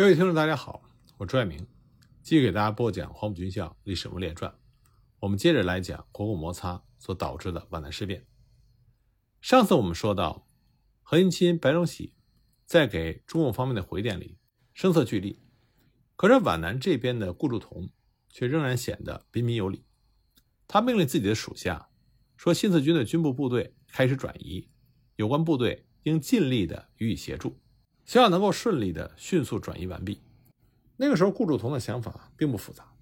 各位听众，大家好，我朱爱明，继续给大家播讲《黄埔军校历史人列传》。我们接着来讲国共摩擦所导致的皖南事变。上次我们说到，何应钦、白崇禧在给中共方面的回电里声色俱厉，可是皖南这边的顾祝同却仍然显得彬彬有礼。他命令自己的属下说：“新四军的军部部队开始转移，有关部队应尽力的予以协助。”希望能够顺利的迅速转移完毕。那个时候，顾祝同的想法并不复杂，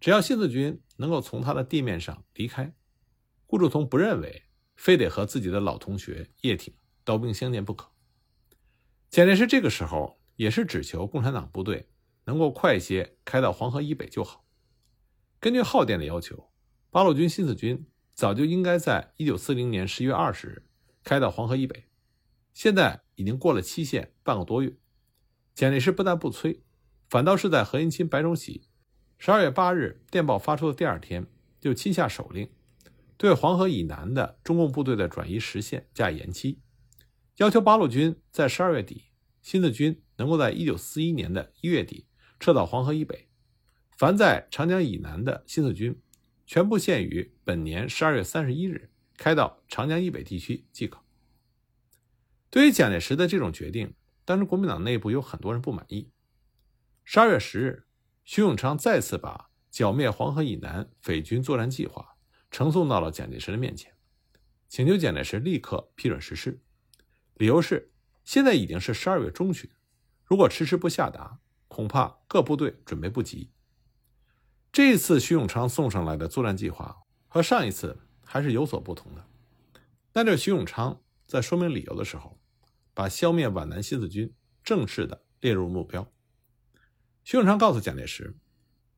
只要新四军能够从他的地面上离开，顾祝同不认为非得和自己的老同学叶挺刀兵相见不可。蒋介石这个时候也是只求共产党部队能够快些开到黄河以北就好。根据号电的要求，八路军新四军早就应该在一九四零年十一月二十日开到黄河以北。现在已经过了期限半个多月，蒋介石不但不催，反倒是在何应钦、白崇禧十二月八日电报发出的第二天，就亲下手令，对黄河以南的中共部队的转移时限加以延期，要求八路军在十二月底，新四军能够在一九四一年的一月底撤到黄河以北，凡在长江以南的新四军，全部限于本年十二月三十一日开到长江以北地区即可。对于蒋介石的这种决定，当时国民党内部有很多人不满意。十二月十日，徐永昌再次把剿灭黄河以南匪军作战计划呈送到了蒋介石的面前，请求蒋介石立刻批准实施。理由是，现在已经是十二月中旬，如果迟迟不下达，恐怕各部队准备不及。这一次徐永昌送上来的作战计划和上一次还是有所不同的。但这徐永昌在说明理由的时候，把消灭皖南新四军正式的列入目标。徐永昌告诉蒋介石，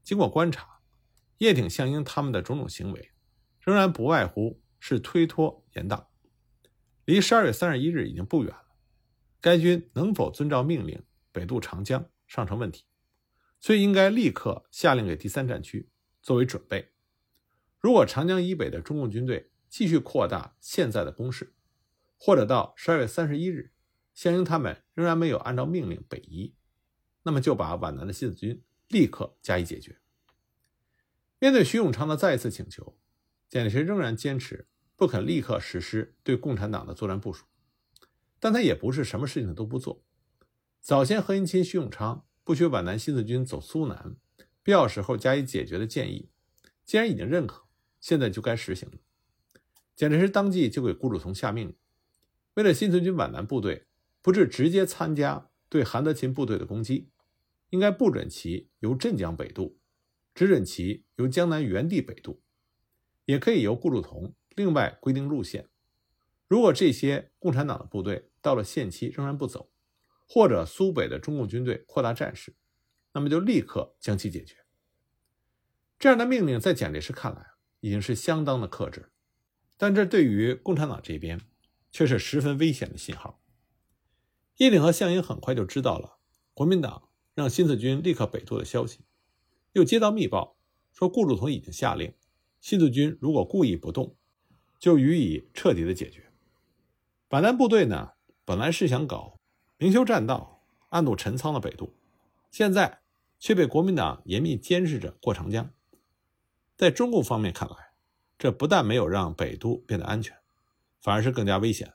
经过观察，叶挺、项英他们的种种行为，仍然不外乎是推脱延宕。离十二月三十一日已经不远了，该军能否遵照命令北渡长江尚成问题，所以应该立刻下令给第三战区作为准备。如果长江以北的中共军队继续扩大现在的攻势，或者到十二月三十一日。湘英他们仍然没有按照命令北移，那么就把皖南的新四军立刻加以解决。面对徐永昌的再一次请求，蒋介石仍然坚持不肯立刻实施对共产党的作战部署，但他也不是什么事情都不做。早先何应钦、徐永昌不许皖南新四军走苏南，必要时候加以解决的建议，既然已经认可，现在就该实行了。蒋介石当即就给顾祝同下命令，为了新四军皖南部队。不是直接参加对韩德勤部队的攻击，应该不准其由镇江北渡，只准其由江南原地北渡，也可以由顾祝同另外规定路线。如果这些共产党的部队到了限期仍然不走，或者苏北的中共军队扩大战事，那么就立刻将其解决。这样的命令在蒋介石看来已经是相当的克制，但这对于共产党这边却是十分危险的信号。叶挺和项英很快就知道了国民党让新四军立刻北渡的消息，又接到密报说顾祝同已经下令，新四军如果故意不动，就予以彻底的解决。皖南部队呢，本来是想搞明修栈道、暗度陈仓的北渡，现在却被国民党严密监视着过长江。在中共方面看来，这不但没有让北渡变得安全，反而是更加危险。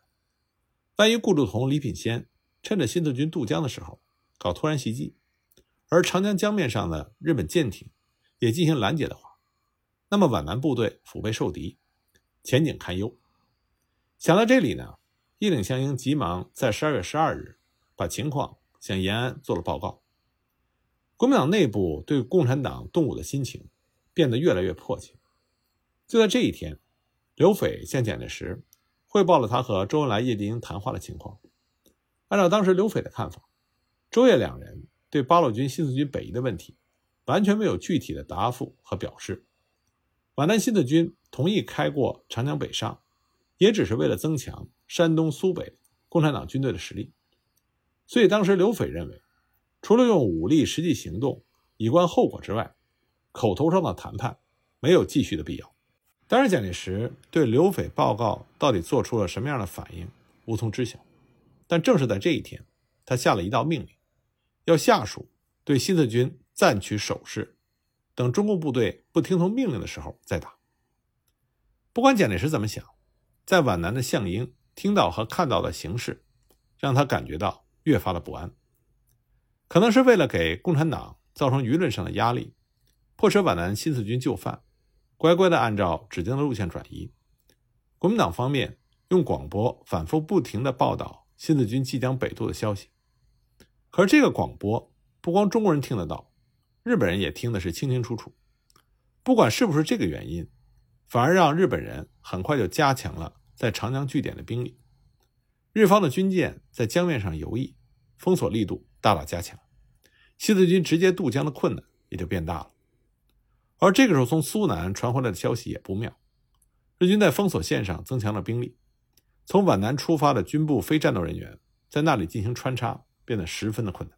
万一顾祝同、李品仙趁着新四军渡江的时候搞突然袭击，而长江江面上的日本舰艇也进行拦截的话，那么皖南部队腹背受敌，前景堪忧。想到这里呢，叶挺、项英急忙在十二月十二日把情况向延安做了报告。国民党内部对共产党动武的心情变得越来越迫切。就在这一天，刘斐向蒋介石汇报了他和周恩来、叶剑英谈话的情况。按照当时刘斐的看法，周叶两人对八路军新四军北移的问题完全没有具体的答复和表示。皖南新四军同意开过长江北上，也只是为了增强山东、苏北共产党军队的实力。所以当时刘斐认为，除了用武力实际行动以观后果之外，口头上的谈判没有继续的必要。当然，蒋介石对刘斐报告到底做出了什么样的反应，无从知晓。但正是在这一天，他下了一道命令，要下属对新四军暂取守势，等中共部队不听从命令的时候再打。不管蒋介石怎么想，在皖南的项英听到和看到的形势，让他感觉到越发的不安。可能是为了给共产党造成舆论上的压力，迫使皖南新四军就范，乖乖的按照指定的路线转移。国民党方面用广播反复不停的报道新四军即将北渡的消息。可是这个广播不光中国人听得到，日本人也听的是清清楚楚。不管是不是这个原因。反而让日本人很快就加强了在长江据点的兵力，日方的军舰在江面上游弋，封锁力度大大加强，新四军直接渡江的困难也就变大了。而这个时候，从苏南传回来的消息也不妙，日军在封锁线上增强了兵力，从皖南出发的军部非战斗人员在那里进行穿插变得十分的困难。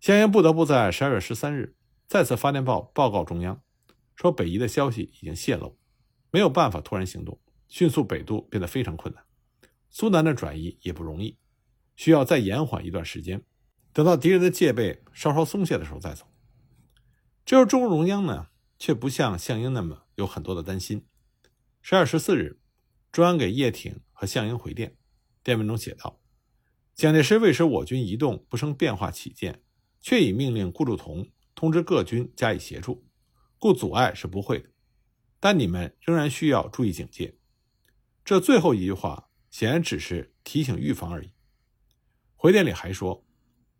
项英不得不在十二月十三日再次发电报报告中央。说北移的消息已经泄露，没有办法突然行动，迅速北渡变得非常困难。苏南的转移也不容易，需要再延缓一段时间，等到敌人的戒备稍稍松懈的时候再走。这时中共中央呢，却不像项英那么有很多的担心。十二月十四日，专给叶挺和项英回电，电文中写道：“蒋介石为使我军移动不生变化起见，却已命令顾祝同通知各军加以协助。”故阻碍是不会的，但你们仍然需要注意警戒。这最后一句话显然只是提醒预防而已。回电里还说，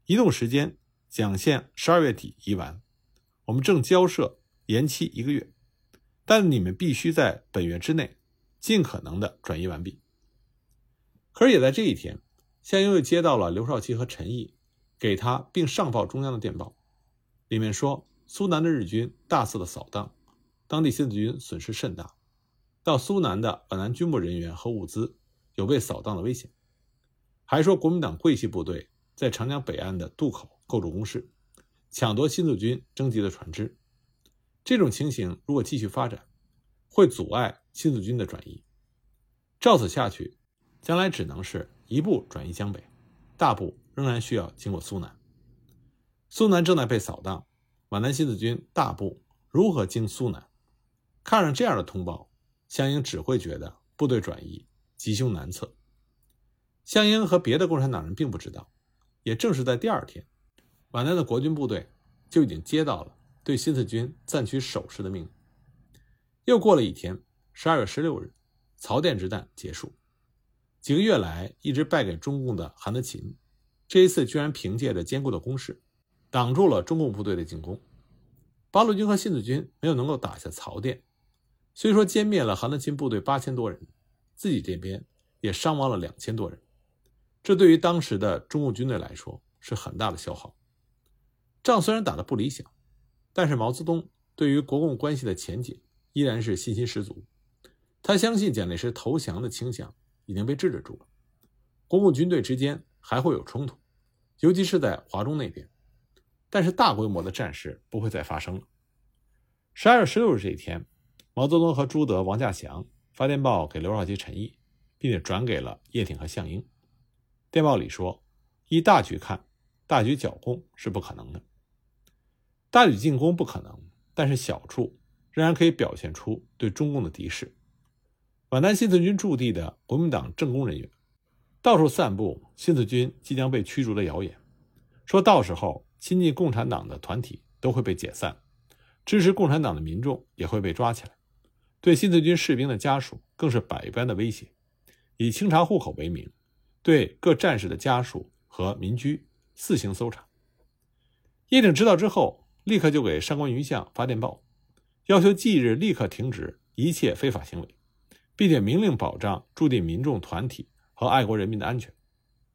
移动时间蒋线十二月底移完，我们正交涉延期一个月，但你们必须在本月之内尽可能的转移完毕。可是也在这一天，项英又接到了刘少奇和陈毅给他并上报中央的电报，里面说。苏南的日军大肆的扫荡，当地新四军损失甚大。到苏南的皖南军部人员和物资有被扫荡的危险。还说国民党桂系部队在长江北岸的渡口构筑工事，抢夺新四军征集的船只。这种情形如果继续发展，会阻碍新四军的转移。照此下去，将来只能是一部转移江北，大部仍然需要经过苏南。苏南正在被扫荡。皖南新四军大部如何经苏南？看上这样的通报，项英只会觉得部队转移吉凶难测。项英和别的共产党人并不知道，也正是在第二天，皖南的国军部队就已经接到了对新四军暂取守势的命令。又过了一天，十二月十六日，曹甸之战结束。几个月来一直败给中共的韩德勤，这一次居然凭借着坚固的攻势。挡住了中共部队的进攻，八路军和新四军没有能够打下曹店，虽说歼灭了韩德勤部队八千多人，自己这边也伤亡了两千多人，这对于当时的中共军队来说是很大的消耗。仗虽然打得不理想，但是毛泽东对于国共关系的前景依然是信心十足，他相信蒋介石投降的倾向已经被制止住了，国共军队之间还会有冲突，尤其是在华中那边。但是大规模的战事不会再发生了。十二月十六日这一天，毛泽东和朱德、王稼祥发电报给刘少奇、陈毅，并且转给了叶挺和项英。电报里说：“依大局看，大局剿共是不可能的。大举进攻不可能，但是小处仍然可以表现出对中共的敌视。皖南新四军驻地的国民党政工人员，到处散布新四军即将被驱逐的谣言，说到时候。”亲近共产党的团体都会被解散，支持共产党的民众也会被抓起来，对新四军士兵的家属更是百般的威胁，以清查户口为名，对各战士的家属和民居四行搜查。叶挺知道之后，立刻就给上官云相发电报，要求即日立刻停止一切非法行为，并且明令保障驻地民众团体和爱国人民的安全，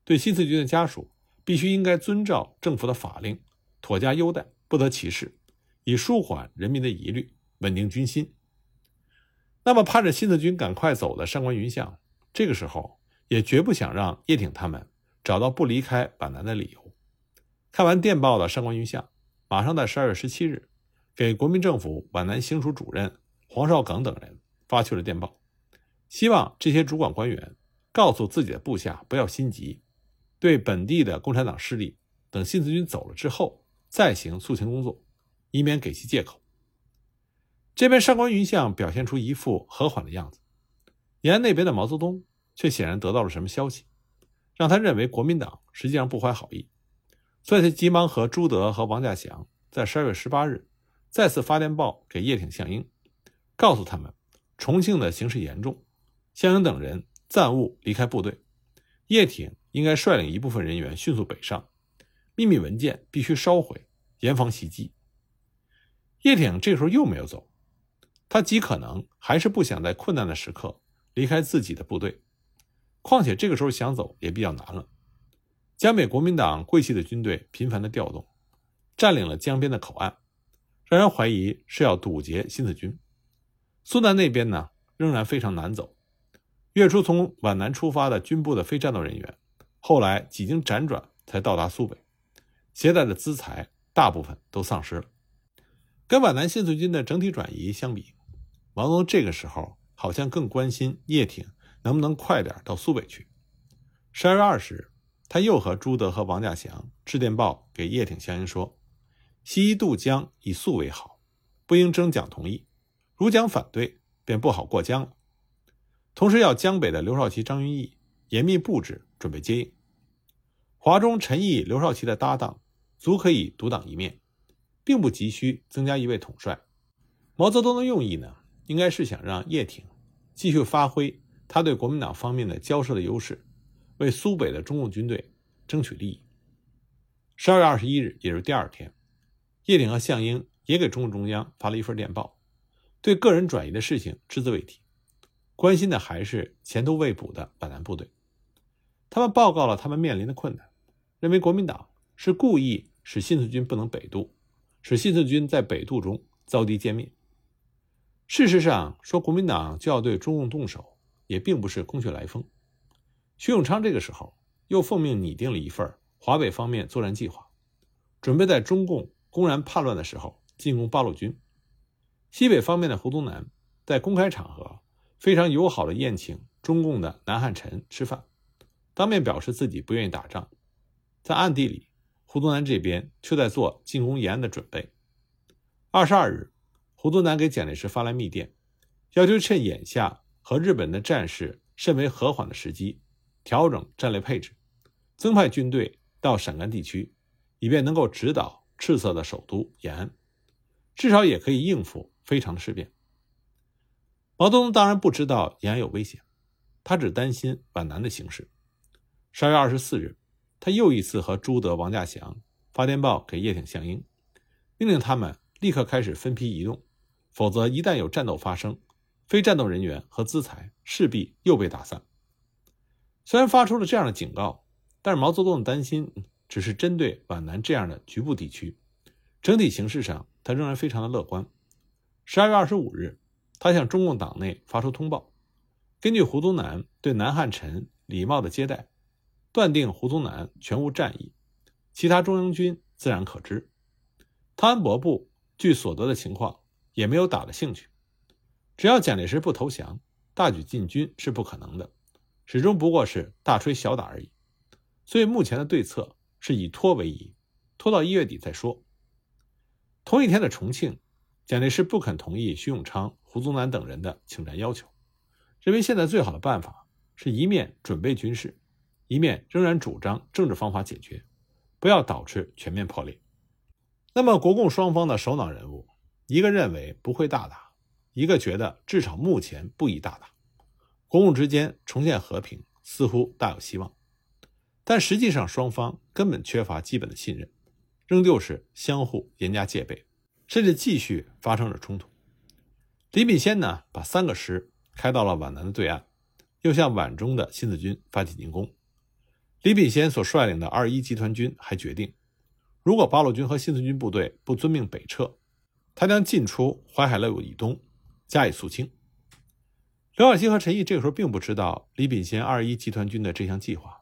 对新四军的家属。必须应该遵照政府的法令，妥加优待，不得歧视，以舒缓人民的疑虑，稳定军心。那么盼着新四军赶快走的上官云相，这个时候也绝不想让叶挺他们找到不离开皖南的理由。看完电报的上官云相，马上在十二月十七日，给国民政府皖南行署主任黄绍耿等人发去了电报，希望这些主管官员告诉自己的部下不要心急。对本地的共产党势力，等新四军走了之后再行肃清工作，以免给其借口。这边上官云相表现出一副和缓的样子，延安那边的毛泽东却显然得到了什么消息，让他认为国民党实际上不怀好意，所以他急忙和朱德和王稼祥在十二月十八日再次发电报给叶挺、项英，告诉他们重庆的形势严重，项英等人暂勿离开部队，叶挺应该率领一部分人员迅速北上，秘密文件必须烧毁，严防袭击。叶挺这时候又没有走。他极可能还是不想在困难的时刻离开自己的部队，况且这个时候想走也比较难了。江北国民党桂系的军队频繁的调动，占领了江边的口岸，让人怀疑是要堵截新四军。苏南那边呢，仍然非常难走。月初从皖南出发的军部的非战斗人员，后来几经辗转才到达苏北，携带的资财大部分都丧失了。跟皖南新四军的整体转移相比，毛泽东这个时候好像更关心叶挺能不能快点到苏北去。十二月二十日，他又和朱德和王稼祥致电报给叶挺、项英说：“西渡江以速为好，不应征蒋同意。如蒋反对，便不好过江了。同时要江北的刘少奇、张云逸严密布置，准备接应。华中陈毅、刘少奇的搭档足可以独当一面，并不急需增加一位统帅。毛泽东的用意呢？”应该是想让叶挺继续发挥他对国民党方面的交涉的优势，为苏北的中共军队争取利益。十二月二十一日，也就是第二天，叶挺和项英也给中共中央发了一份电报，对个人转移的事情只字未提，关心的还是前途未卜的皖南部队。他们报告了他们面临的困难，认为国民党是故意使新四军不能北渡，使新四军在北渡中遭敌歼灭。事实上，说国民党就要对中共动手，也并不是空穴来风。徐永昌这个时候又奉命拟定了一份华北方面作战计划，准备在中共公然叛乱的时候进攻八路军。西北方面的胡宗南在公开场合非常友好的宴请中共的南汉宸吃饭，当面表示自己不愿意打仗，在暗地里，胡宗南这边却在做进攻延安的准备。二十二日。胡宗南给蒋介石发来密电，要求趁眼下和日本的战事甚为和缓的时机，调整战略配置，增派军队到陕甘地区，以便能够指导赤色的首都延安，至少也可以应付非常的事变。毛泽东当然不知道延安有危险，他只担心皖南的形势。十二月二十四日，他又一次和朱德、王稼祥发电报给叶挺、项英，命令他们立刻开始分批移动。否则，一旦有战斗发生，非战斗人员和资财势必又被打散。虽然发出了这样的警告，但是毛泽东的担心只是针对皖南这样的局部地区，整体形势上他仍然非常的乐观。十二月二十五日，他向中共党内发出通报，根据胡宗南对南汉宸礼貌的接待，断定胡宗南全无战意，其他中央军自然可知。汤恩伯部据所得的情况。也没有打的兴趣，只要蒋介石不投降，大举进军是不可能的，始终不过是大吹小打而已。所以目前的对策是以拖为宜，拖到一月底再说。同一天的重庆，蒋介石不肯同意徐永昌、胡宗南等人的请战要求，认为现在最好的办法是一面准备军事，一面仍然主张政治方法解决，不要导致全面破裂。那么国共双方的首脑人物。一个认为不会大打，一个觉得至少目前不宜大打，国共之间重建和平似乎大有希望，但实际上双方根本缺乏基本的信任，仍旧是相互严加戒备，甚至继续发生着冲突。李炳先呢，把三个师开到了皖南的对岸，又向皖中的新四军发起进攻。李炳先所率领的二一集团军还决定，如果八路军和新四军部队不遵命北撤。他将进出淮海路以东，加以肃清。刘晓庆和陈毅这个时候并不知道李品仙二一集团军的这项计划，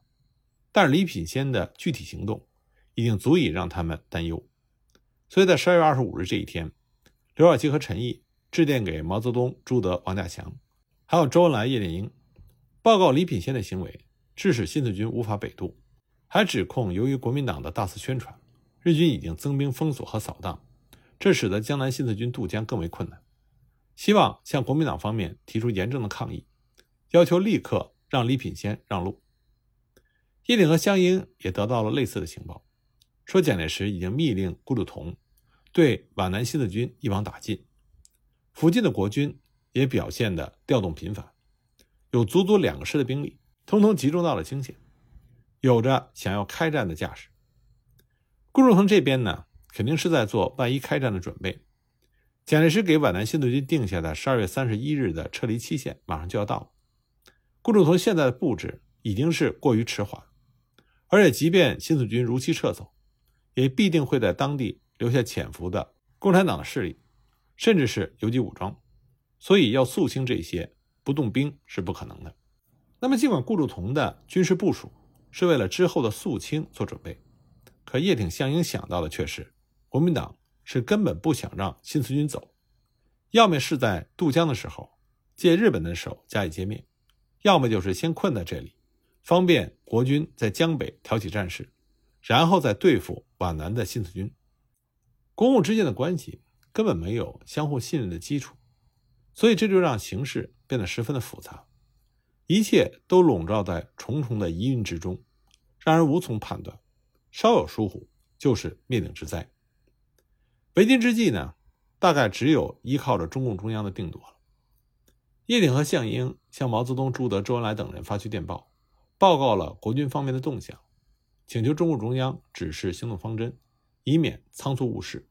但是李品仙的具体行动已经足以让他们担忧。所以在十二月二十五日这一天，刘少奇和陈毅致电给毛泽东、朱德、王稼祥，还有周恩来、叶剑英，报告李品仙的行为致使新四军无法北渡，还指控由于国民党的大肆宣传，日军已经增兵封锁和扫荡，这使得江南新四军渡江更为困难。希望向国民党方面提出严正的抗议，要求立刻让李品仙让路。叶挺和湘英也得到了类似的情报，说蒋介石已经密令顾祝同对皖南新四军一网打尽。附近的国军也表现的调动频繁，有足足两个师的兵力，通通集中到了清县，有着想要开战的架势。顾祝同这边呢，肯定是在做万一开战的准备。蒋介石给皖南新四军定下的十二月三十一日的撤离期限马上就要到了，顾祝同现在的布置已经是过于迟缓，而且即便新四军如期撤走，也必定会在当地留下潜伏的共产党的势力，甚至是游击武装，所以要肃清这些不动兵是不可能的。那么，尽管顾祝同的军事部署是为了之后的肃清做准备，可叶挺、项英想到的却是国民党。是根本不想让新四军走，要么是在渡江的时候借日本的手加以歼灭，要么就是先困在这里，方便国军在江北挑起战事，然后再对付皖南的新四军。公务之间的关系根本没有相互信任的基础，所以这就让形势变得十分的复杂，一切都笼罩在重重的疑云之中，让人无从判断，稍有疏忽就是灭顶之灾。为今之计呢，大概只有依靠着中共中央的定夺了。叶挺和项英向毛泽东、朱德、周恩来等人发去电报，报告了国军方面的动向，请求中共中央指示行动方针，以免仓促误事。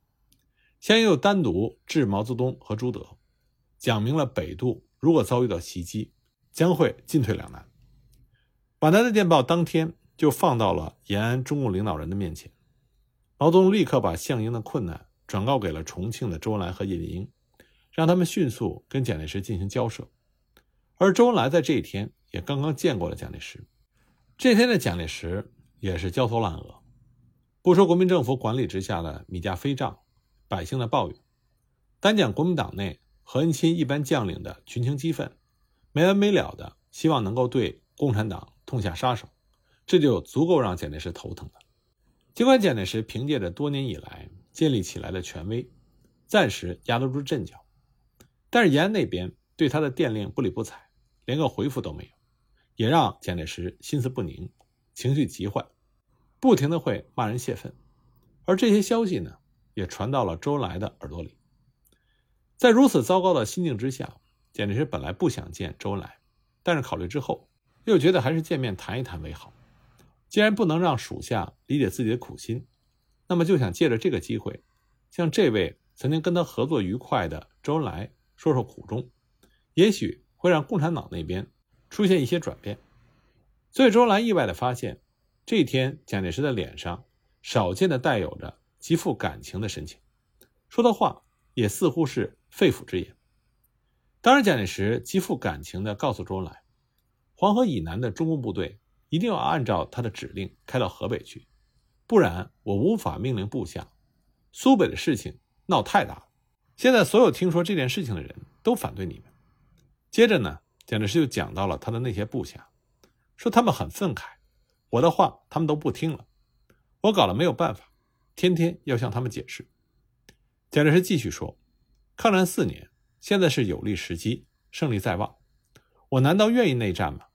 项英又单独致毛泽东和朱德，讲明了北渡如果遭遇到袭击，将会进退两难。皖南的电报当天就放到了延安中共领导人的面前，毛泽东立刻把项英的困难。转告给了重庆的周恩来和叶剑英，让他们迅速跟蒋介石进行交涉。而周恩来在这一天也刚刚见过了蒋介石。这天的蒋介石也是焦头烂额，不说国民政府管理之下的米价飞涨、百姓的抱怨，单讲国民党内何应钦一般将领的群情激愤，没完没了的希望能够对共产党痛下杀手，这就足够让蒋介石头疼了。尽管蒋介石凭借着多年以来，建立起来的权威，暂时压得住阵脚，但是延安那边对他的电令不理不睬，连个回复都没有，也让蒋介石心思不宁，情绪极坏，不停的会骂人泄愤，而这些消息呢，也传到了周恩来的耳朵里。在如此糟糕的心境之下，蒋介石本来不想见周恩来，但是考虑之后，又觉得还是见面谈一谈为好。既然不能让属下理解自己的苦心。那么就想借着这个机会，向这位曾经跟他合作愉快的周恩来说说苦衷，也许会让共产党那边出现一些转变。所以周恩来意外的发现，这一天蒋介石的脸上少见的带有着极富感情的神情，说的话也似乎是肺腑之言。当然，蒋介石极富感情的告诉周恩来，黄河以南的中共部队一定要按照他的指令开到河北去。不然我无法命令部下。苏北的事情闹太大了，现在所有听说这件事情的人都反对你们。接着呢，蒋介石就讲到了他的那些部下，说他们很愤慨，我的话他们都不听了，我搞了没有办法，天天要向他们解释。蒋介石继续说，抗战四年，现在是有利时机，胜利在望，我难道愿意内战吗？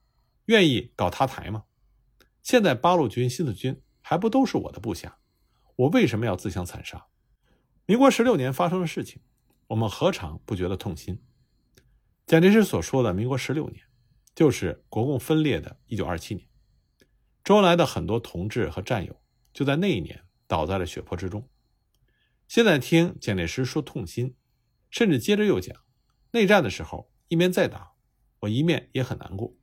愿意搞塌台吗？现在八路军、新四军。还不都是我的部下，我为什么要自相残杀？民国十六年发生的事情，我们何尝不觉得痛心？蒋介石所说的民国十六年，就是国共分裂的一九二七年。周恩来的很多同志和战友就在那一年倒在了血泊之中。现在听蒋介石说痛心，甚至接着又讲，内战的时候一面在打，我一面也很难过。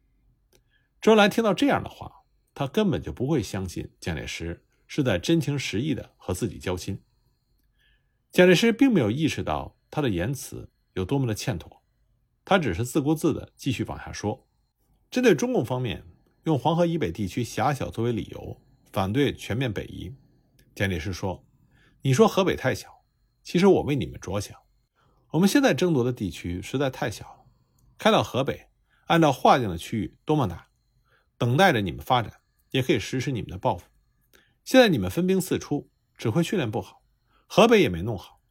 周恩来听到这样的话。他根本就不会相信蒋介石是在真情实意的和自己交心。蒋介石并没有意识到他的言辞有多么的欠妥，他只是自顾自的继续往下说。针对中共方面用黄河以北地区狭小作为理由反对全面北移，蒋介石说：“你说河北太小，其实我为你们着想。我们现在争夺的地区实在太小了，开到河北，按照划定的区域多么大，等待着你们发展。”也可以实施你们的报复。现在你们分兵四出，指挥训练不好，河北也没弄好。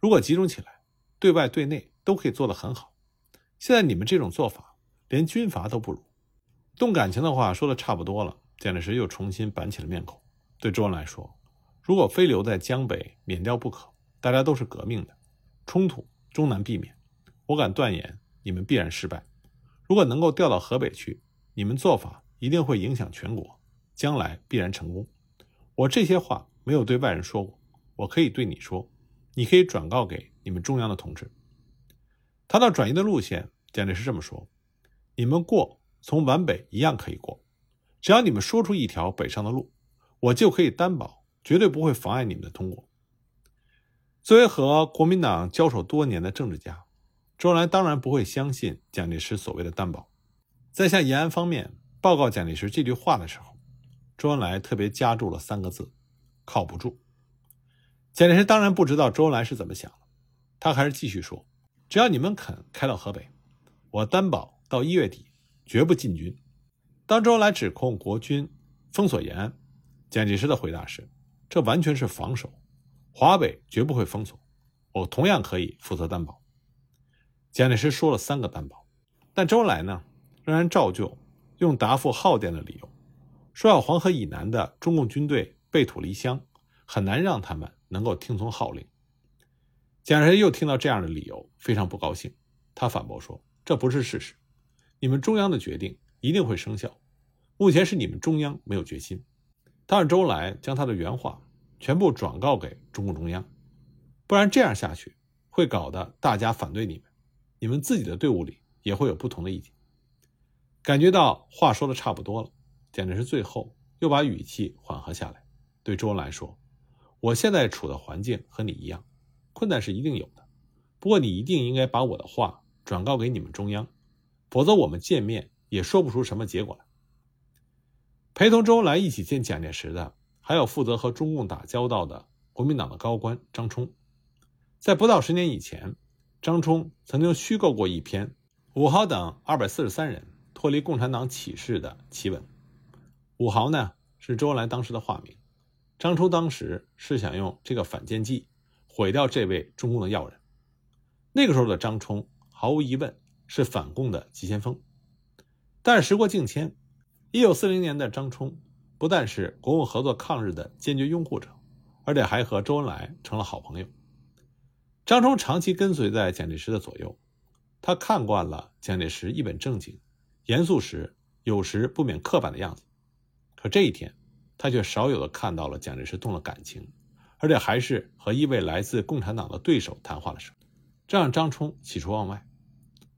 如果集中起来，对外对内都可以做得很好。现在你们这种做法，连军阀都不如。动感情的话说的差不多了，蒋介石又重新板起了面孔，对周恩来说：“如果非留在江北免掉不可，大家都是革命的，冲突终难避免。我敢断言，你们必然失败。如果能够调到河北去，你们做法一定会影响全国，将来必然成功。我这些话没有对外人说过，我可以对你说，你可以转告给你们中央的同志。”谈到转移的路线，蒋介石这么说：“你们过。”从皖北一样可以过，只要你们说出一条北上的路，我就可以担保，绝对不会妨碍你们的通过。作为和国民党交手多年的政治家，周恩来当然不会相信蒋介石所谓的担保。在向延安方面报告蒋介石这句话的时候，周恩来特别加注了三个字：靠不住。蒋介石当然不知道周恩来是怎么想的，他还是继续说：“只要你们肯开到河北，我担保到一月底。”绝不进军。当周恩来指控国军封锁延安，蒋介石的回答是：“这完全是防守，华北绝不会封锁，我同样可以负责担保。”蒋介石说了三个担保，但周恩来呢，仍然照旧用答复耗电的理由，说要黄河以南的中共军队背土离乡，很难让他们能够听从号令。蒋介石又听到这样的理由，非常不高兴，他反驳说：“这不是事实。”你们中央的决定一定会生效，目前是你们中央没有决心。他让周恩来将他的原话全部转告给中共中央，不然这样下去会搞得大家反对你们，你们自己的队伍里也会有不同的意见。感觉到话说的差不多了，蒋介石最后又把语气缓和下来，对周恩来说：“我现在处的环境和你一样，困难是一定有的，不过你一定应该把我的话转告给你们中央。”否则，我们见面也说不出什么结果来。陪同周恩来一起见蒋介石的，还有负责和中共打交道的国民党的高官张冲。在不到十年以前，张冲曾经虚构过一篇伍豪等二百四十三人脱离共产党启事的奇文。伍豪呢，是周恩来当时的化名。张冲当时是想用这个反间计毁掉这位中共的要人。那个时候的张冲，毫无疑问。是反共的急先锋，但时过境迁，一九四零年的张冲不但是国共合作抗日的坚决拥护者，而且还和周恩来成了好朋友。张冲长期跟随在蒋介石的左右，他看惯了蒋介石一本正经、严肃时有时不免刻板的样子，可这一天，他却少有的看到了蒋介石动了感情，而且还是和一位来自共产党的对手谈话的时候，这让张冲喜出望外。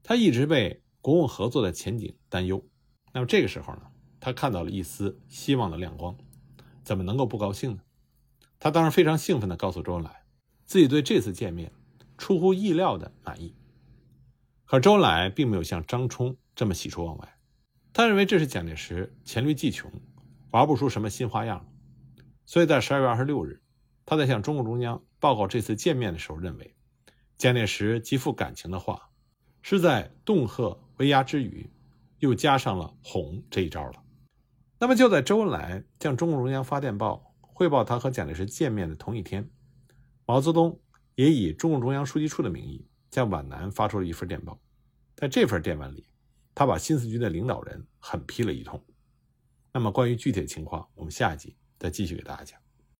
他一直为国共合作的前景担忧，那么这个时候呢，他看到了一丝希望的亮光，怎么能够不高兴呢？他当然非常兴奋地告诉周恩来，自己对这次见面出乎意料的满意。可周恩来并没有像张冲这么喜出望外，他认为这是蒋介石黔驴技穷，玩不出什么新花样。所以在十二月二十六日，他在向中共中央报告这次见面的时候，认为蒋介石极富感情的话。是在恫吓威压之余，又加上了哄这一招了。那么就在周恩来向中共中央发电报汇报他和蒋介石见面的同一天，毛泽东也以中共中央书记处的名义向皖南发出了一份电报。在这份电文里，他把新四军的领导人狠批了一通。那么关于具体的情况，我们下一集再继续给大家讲。